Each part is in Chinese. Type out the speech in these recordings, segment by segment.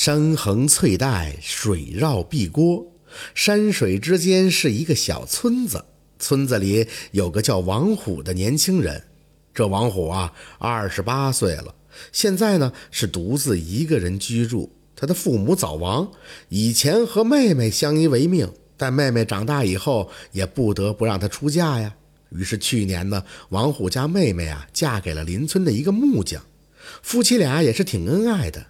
山横翠带，水绕碧郭，山水之间是一个小村子。村子里有个叫王虎的年轻人。这王虎啊，二十八岁了，现在呢是独自一个人居住。他的父母早亡，以前和妹妹相依为命，但妹妹长大以后也不得不让他出嫁呀。于是去年呢，王虎家妹妹啊嫁给了邻村的一个木匠，夫妻俩也是挺恩爱的。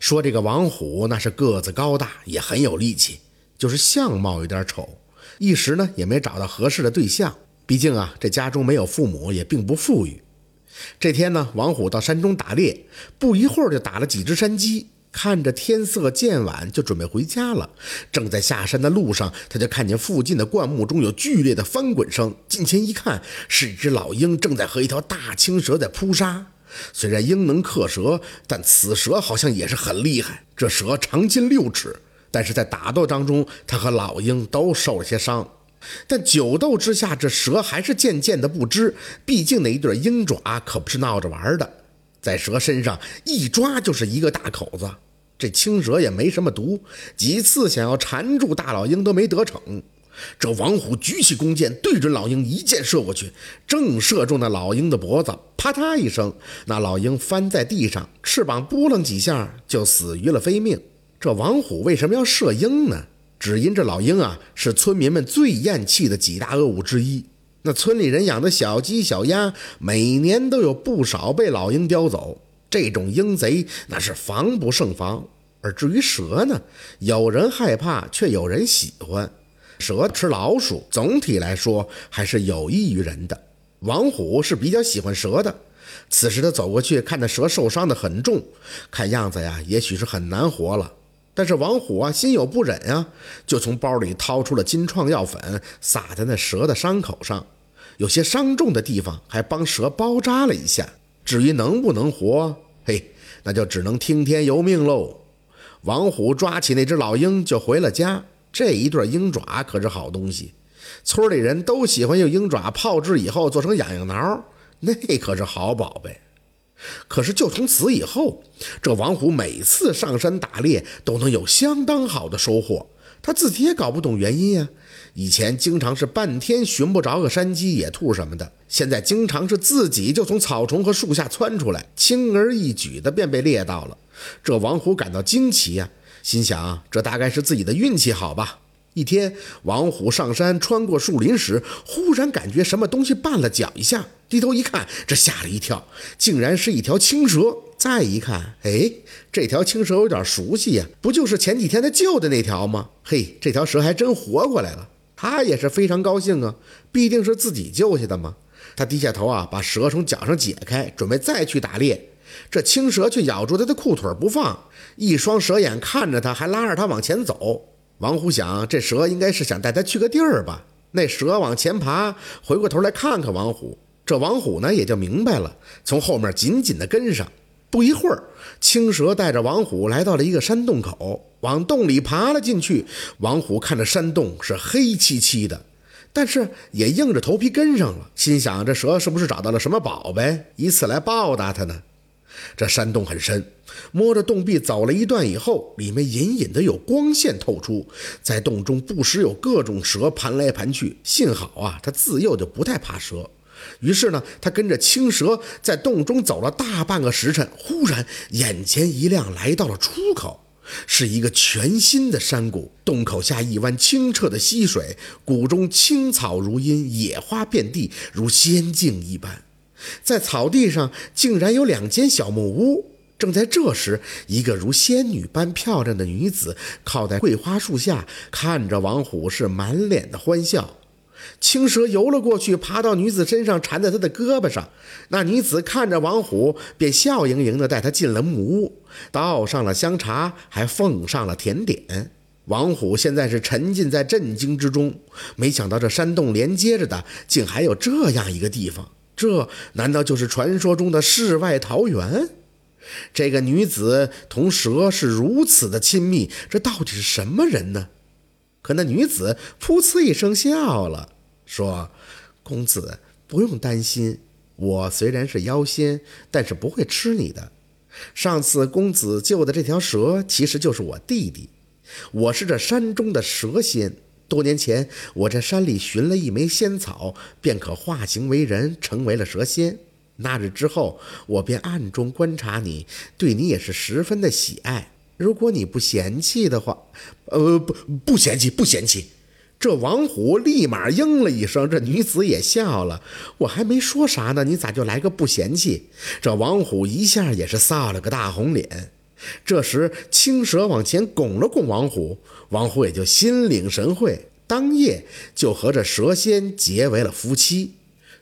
说这个王虎那是个子高大，也很有力气，就是相貌有点丑，一时呢也没找到合适的对象。毕竟啊，这家中没有父母，也并不富裕。这天呢，王虎到山中打猎，不一会儿就打了几只山鸡。看着天色渐晚，就准备回家了。正在下山的路上，他就看见附近的灌木中有剧烈的翻滚声。近前一看，是一只老鹰正在和一条大青蛇在扑杀。虽然鹰能克蛇，但此蛇好像也是很厉害。这蛇长近六尺，但是在打斗当中，它和老鹰都受了些伤。但久斗之下，这蛇还是渐渐的不支。毕竟那一对鹰爪可不是闹着玩的，在蛇身上一抓就是一个大口子。这青蛇也没什么毒，几次想要缠住大老鹰都没得逞。这王虎举起弓箭，对准老鹰一箭射过去，正射中那老鹰的脖子，啪嗒一声，那老鹰翻在地上，翅膀扑棱几下就死于了非命。这王虎为什么要射鹰呢？只因这老鹰啊是村民们最厌弃的几大恶物之一。那村里人养的小鸡小鸭，每年都有不少被老鹰叼走。这种鹰贼那是防不胜防。而至于蛇呢，有人害怕，却有人喜欢。蛇吃老鼠，总体来说还是有益于人的。王虎是比较喜欢蛇的。此时他走过去，看那蛇受伤的很重，看样子呀，也许是很难活了。但是王虎啊，心有不忍啊，就从包里掏出了金创药粉，撒在那蛇的伤口上，有些伤重的地方还帮蛇包扎了一下。至于能不能活，嘿，那就只能听天由命喽。王虎抓起那只老鹰就回了家。这一对鹰爪可是好东西，村里人都喜欢用鹰爪泡制以后做成痒痒挠，那可是好宝贝。可是就从此以后，这王虎每次上山打猎都能有相当好的收获，他自己也搞不懂原因呀。以前经常是半天寻不着个山鸡、野兔什么的，现在经常是自己就从草丛和树下窜出来，轻而易举的便被猎到了。这王虎感到惊奇呀。心想，这大概是自己的运气好吧。一天，王虎上山穿过树林时，忽然感觉什么东西绊了脚一下，低头一看，这吓了一跳，竟然是一条青蛇。再一看，哎，这条青蛇有点熟悉呀，不就是前几天他救的那条吗？嘿，这条蛇还真活过来了，他也是非常高兴啊，毕竟是自己救下的嘛。他低下头啊，把蛇从脚上解开，准备再去打猎。这青蛇却咬住他的裤腿不放，一双蛇眼看着他，还拉着他往前走。王虎想，这蛇应该是想带他去个地儿吧？那蛇往前爬，回过头来看看王虎。这王虎呢，也就明白了，从后面紧紧地跟上。不一会儿，青蛇带着王虎来到了一个山洞口，往洞里爬了进去。王虎看着山洞是黑漆漆的，但是也硬着头皮跟上了，心想：这蛇是不是找到了什么宝贝，以此来报答他呢？这山洞很深，摸着洞壁走了一段以后，里面隐隐的有光线透出，在洞中不时有各种蛇盘来盘去。幸好啊，他自幼就不太怕蛇。于是呢，他跟着青蛇在洞中走了大半个时辰，忽然眼前一亮，来到了出口，是一个全新的山谷。洞口下一湾清澈的溪水，谷中青草如茵，野花遍地，如仙境一般。在草地上竟然有两间小木屋。正在这时，一个如仙女般漂亮的女子靠在桂花树下，看着王虎是满脸的欢笑。青蛇游了过去，爬到女子身上，缠在她的胳膊上。那女子看着王虎，便笑盈盈地带他进了木屋，倒上了香茶，还奉上了甜点。王虎现在是沉浸在震惊之中，没想到这山洞连接着的，竟还有这样一个地方。这难道就是传说中的世外桃源？这个女子同蛇是如此的亲密，这到底是什么人呢？可那女子噗呲一声笑了，说：“公子不用担心，我虽然是妖仙，但是不会吃你的。上次公子救的这条蛇，其实就是我弟弟。我是这山中的蛇仙。多年前，我在山里寻了一枚仙草，便可化形为人，成为了蛇仙。那日之后，我便暗中观察你，对你也是十分的喜爱。如果你不嫌弃的话，呃，不，不嫌弃，不嫌弃。这王虎立马应了一声，这女子也笑了。我还没说啥呢，你咋就来个不嫌弃？这王虎一下也是臊了个大红脸。这时青蛇往前拱了拱王虎，王虎也就心领神会，当夜就和这蛇仙结为了夫妻。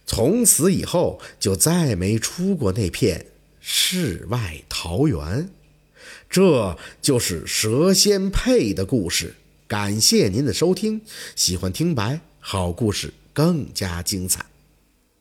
从此以后就再没出过那片世外桃源。这就是蛇仙配的故事。感谢您的收听，喜欢听白好故事更加精彩。